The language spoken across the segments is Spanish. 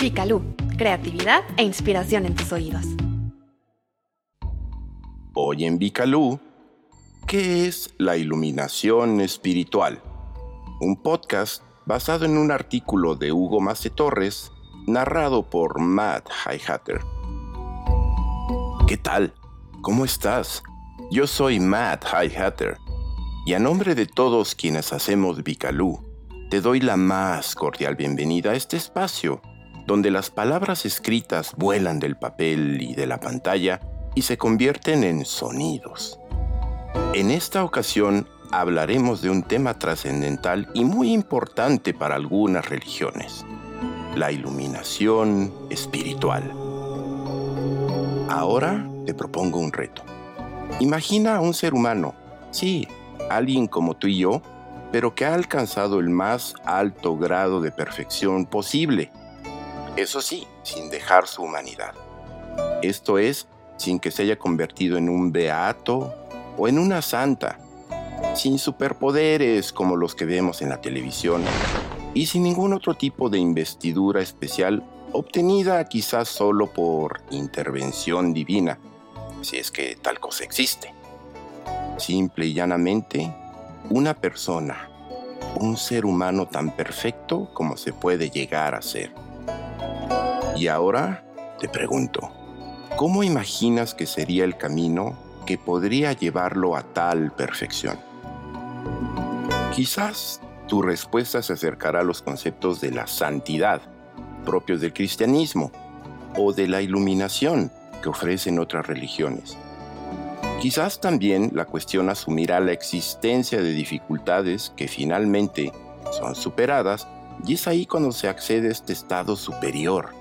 Picalú, creatividad e inspiración en tus oídos. Hoy en Bicalú, ¿qué es la iluminación espiritual? Un podcast basado en un artículo de Hugo Mace Torres, narrado por Matt Highhatter. ¿Qué tal? ¿Cómo estás? Yo soy Matt Highhatter, y a nombre de todos quienes hacemos Bicalú, te doy la más cordial bienvenida a este espacio donde las palabras escritas vuelan del papel y de la pantalla y se convierten en sonidos. En esta ocasión hablaremos de un tema trascendental y muy importante para algunas religiones, la iluminación espiritual. Ahora te propongo un reto. Imagina a un ser humano, sí, alguien como tú y yo, pero que ha alcanzado el más alto grado de perfección posible. Eso sí, sin dejar su humanidad. Esto es, sin que se haya convertido en un beato o en una santa, sin superpoderes como los que vemos en la televisión y sin ningún otro tipo de investidura especial obtenida quizás solo por intervención divina, si es que tal cosa existe. Simple y llanamente, una persona, un ser humano tan perfecto como se puede llegar a ser. Y ahora te pregunto, ¿Cómo imaginas que sería el camino que podría llevarlo a tal perfección? Quizás tu respuesta se acercará a los conceptos de la santidad, propios del cristianismo, o de la iluminación que ofrecen otras religiones. Quizás también la cuestión asumirá la existencia de dificultades que finalmente son superadas y es ahí cuando se accede a este estado superior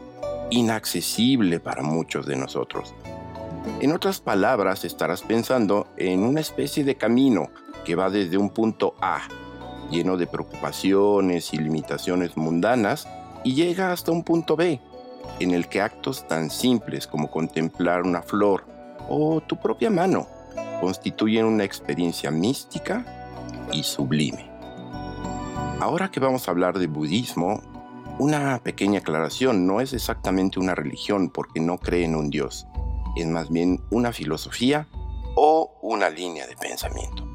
inaccesible para muchos de nosotros. En otras palabras, estarás pensando en una especie de camino que va desde un punto A, lleno de preocupaciones y limitaciones mundanas, y llega hasta un punto B, en el que actos tan simples como contemplar una flor o tu propia mano constituyen una experiencia mística y sublime. Ahora que vamos a hablar de budismo, una pequeña aclaración, no es exactamente una religión porque no cree en un Dios, es más bien una filosofía o una línea de pensamiento.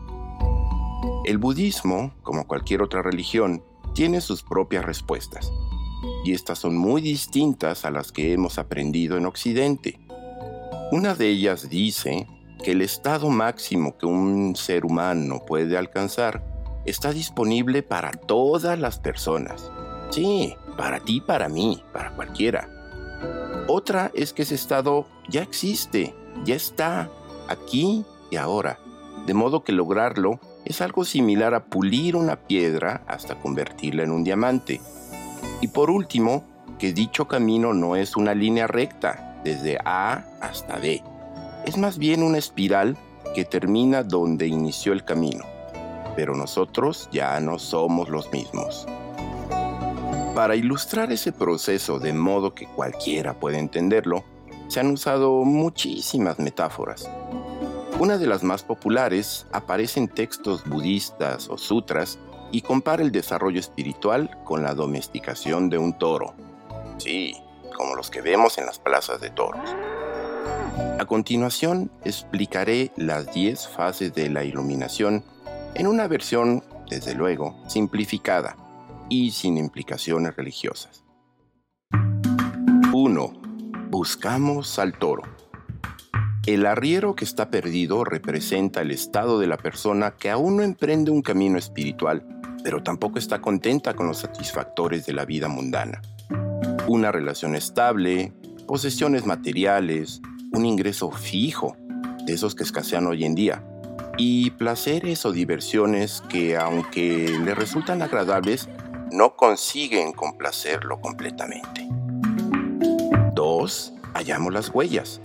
El budismo, como cualquier otra religión, tiene sus propias respuestas, y estas son muy distintas a las que hemos aprendido en Occidente. Una de ellas dice que el estado máximo que un ser humano puede alcanzar está disponible para todas las personas. Sí, para ti, para mí, para cualquiera. Otra es que ese estado ya existe, ya está, aquí y ahora, de modo que lograrlo es algo similar a pulir una piedra hasta convertirla en un diamante. Y por último, que dicho camino no es una línea recta, desde A hasta B. Es más bien una espiral que termina donde inició el camino. Pero nosotros ya no somos los mismos. Para ilustrar ese proceso de modo que cualquiera pueda entenderlo, se han usado muchísimas metáforas. Una de las más populares aparece en textos budistas o sutras y compara el desarrollo espiritual con la domesticación de un toro. Sí, como los que vemos en las plazas de toros. A continuación explicaré las 10 fases de la iluminación en una versión, desde luego, simplificada y sin implicaciones religiosas. 1. Buscamos al toro. El arriero que está perdido representa el estado de la persona que aún no emprende un camino espiritual, pero tampoco está contenta con los satisfactores de la vida mundana. Una relación estable, posesiones materiales, un ingreso fijo, de esos que escasean hoy en día, y placeres o diversiones que, aunque le resultan agradables, no consiguen complacerlo completamente. 2. Hallamos las huellas.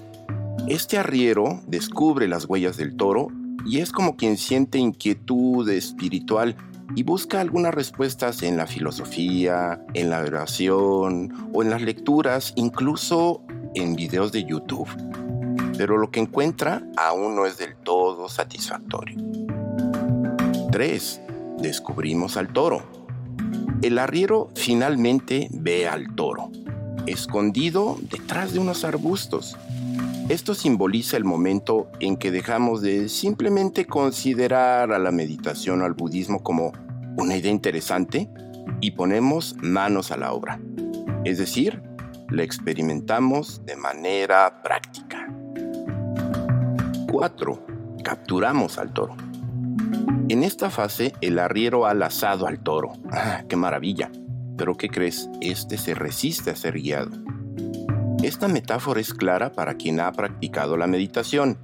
Este arriero descubre las huellas del toro y es como quien siente inquietud espiritual y busca algunas respuestas en la filosofía, en la oración o en las lecturas, incluso en videos de YouTube. Pero lo que encuentra aún no es del todo satisfactorio. 3. Descubrimos al toro. El arriero finalmente ve al toro. escondido detrás de unos arbustos. Esto simboliza el momento en que dejamos de simplemente considerar a la meditación o al budismo como una idea interesante y ponemos manos a la obra. Es decir, la experimentamos de manera práctica. 4. Capturamos al toro. En esta fase, el arriero ha lazado al toro. ¡Ah, qué maravilla! Pero ¿qué crees? Este se resiste a ser guiado. Esta metáfora es clara para quien ha practicado la meditación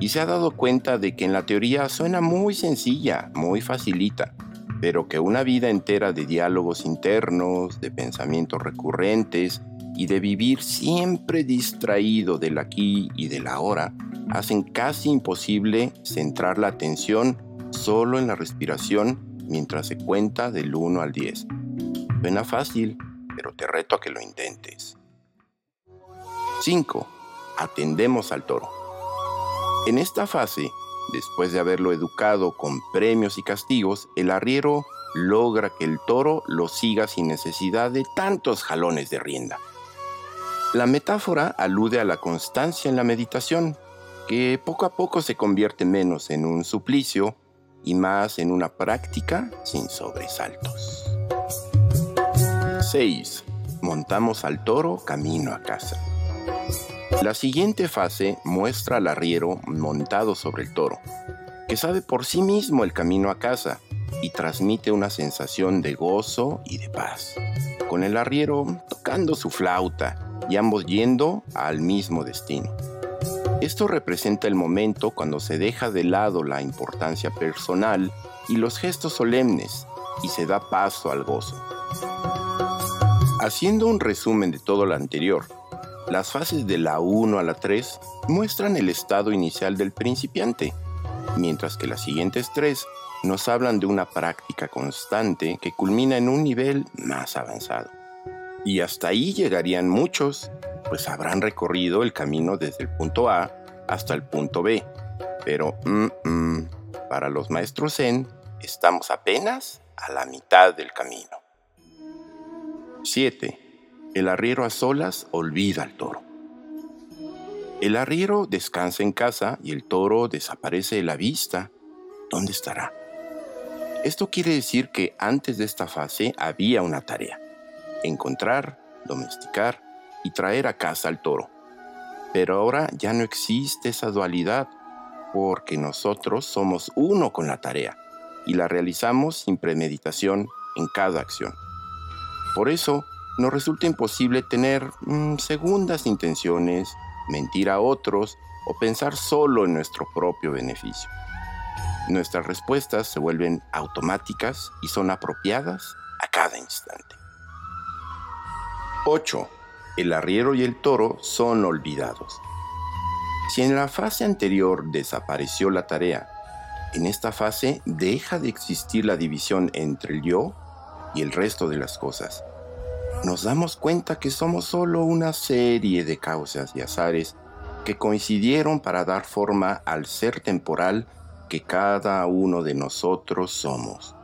y se ha dado cuenta de que en la teoría suena muy sencilla, muy facilita, pero que una vida entera de diálogos internos, de pensamientos recurrentes y de vivir siempre distraído del aquí y del ahora hacen casi imposible centrar la atención solo en la respiración mientras se cuenta del 1 al 10. Suena fácil, pero te reto a que lo intentes. 5. Atendemos al toro. En esta fase, después de haberlo educado con premios y castigos, el arriero logra que el toro lo siga sin necesidad de tantos jalones de rienda. La metáfora alude a la constancia en la meditación, que poco a poco se convierte menos en un suplicio y más en una práctica sin sobresaltos. 6. Montamos al toro camino a casa. La siguiente fase muestra al arriero montado sobre el toro, que sabe por sí mismo el camino a casa y transmite una sensación de gozo y de paz, con el arriero tocando su flauta y ambos yendo al mismo destino. Esto representa el momento cuando se deja de lado la importancia personal y los gestos solemnes y se da paso al gozo. Haciendo un resumen de todo lo anterior, las fases de la 1 a la 3 muestran el estado inicial del principiante, mientras que las siguientes tres nos hablan de una práctica constante que culmina en un nivel más avanzado. Y hasta ahí llegarían muchos pues habrán recorrido el camino desde el punto A hasta el punto B. Pero mm, mm, para los maestros Zen estamos apenas a la mitad del camino. 7. El arriero a solas olvida al toro. El arriero descansa en casa y el toro desaparece de la vista. ¿Dónde estará? Esto quiere decir que antes de esta fase había una tarea. Encontrar, domesticar y traer a casa al toro. Pero ahora ya no existe esa dualidad porque nosotros somos uno con la tarea y la realizamos sin premeditación en cada acción. Por eso nos resulta imposible tener mm, segundas intenciones, mentir a otros o pensar solo en nuestro propio beneficio. Nuestras respuestas se vuelven automáticas y son apropiadas a cada instante. 8 el arriero y el toro son olvidados. Si en la fase anterior desapareció la tarea, en esta fase deja de existir la división entre el yo y el resto de las cosas. Nos damos cuenta que somos solo una serie de causas y azares que coincidieron para dar forma al ser temporal que cada uno de nosotros somos.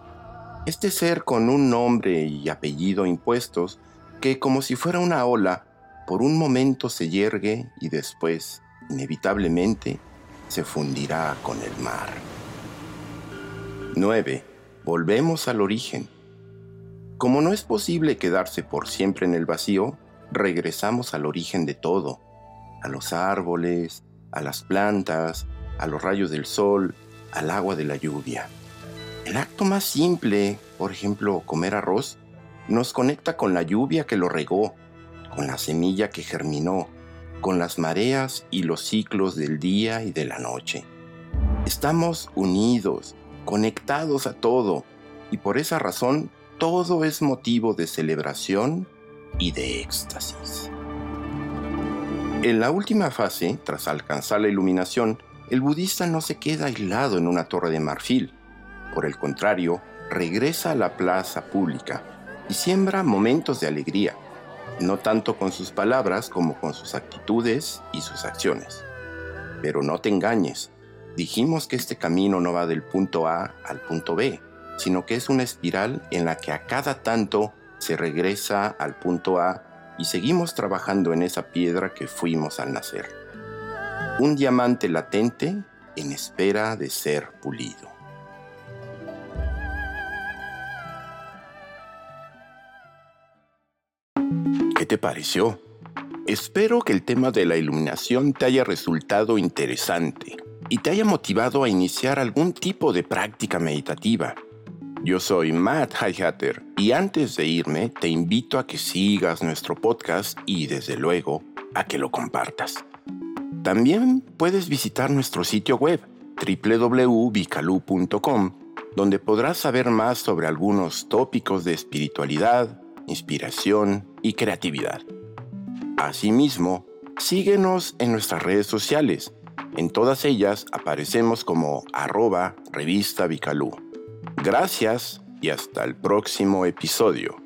Este ser con un nombre y apellido impuestos que como si fuera una ola, por un momento se yergue y después, inevitablemente, se fundirá con el mar. 9. Volvemos al origen. Como no es posible quedarse por siempre en el vacío, regresamos al origen de todo, a los árboles, a las plantas, a los rayos del sol, al agua de la lluvia. El acto más simple, por ejemplo, comer arroz, nos conecta con la lluvia que lo regó, con la semilla que germinó, con las mareas y los ciclos del día y de la noche. Estamos unidos, conectados a todo, y por esa razón todo es motivo de celebración y de éxtasis. En la última fase, tras alcanzar la iluminación, el budista no se queda aislado en una torre de marfil. Por el contrario, regresa a la plaza pública y siembra momentos de alegría, no tanto con sus palabras como con sus actitudes y sus acciones. Pero no te engañes, dijimos que este camino no va del punto A al punto B, sino que es una espiral en la que a cada tanto se regresa al punto A y seguimos trabajando en esa piedra que fuimos al nacer. Un diamante latente en espera de ser pulido. Te pareció? Espero que el tema de la iluminación te haya resultado interesante y te haya motivado a iniciar algún tipo de práctica meditativa. Yo soy Matt Highhatter y antes de irme te invito a que sigas nuestro podcast y desde luego a que lo compartas. También puedes visitar nuestro sitio web www.bicalu.com donde podrás saber más sobre algunos tópicos de espiritualidad, inspiración y creatividad. Asimismo, síguenos en nuestras redes sociales. En todas ellas aparecemos como arroba revista Vicalú. Gracias y hasta el próximo episodio.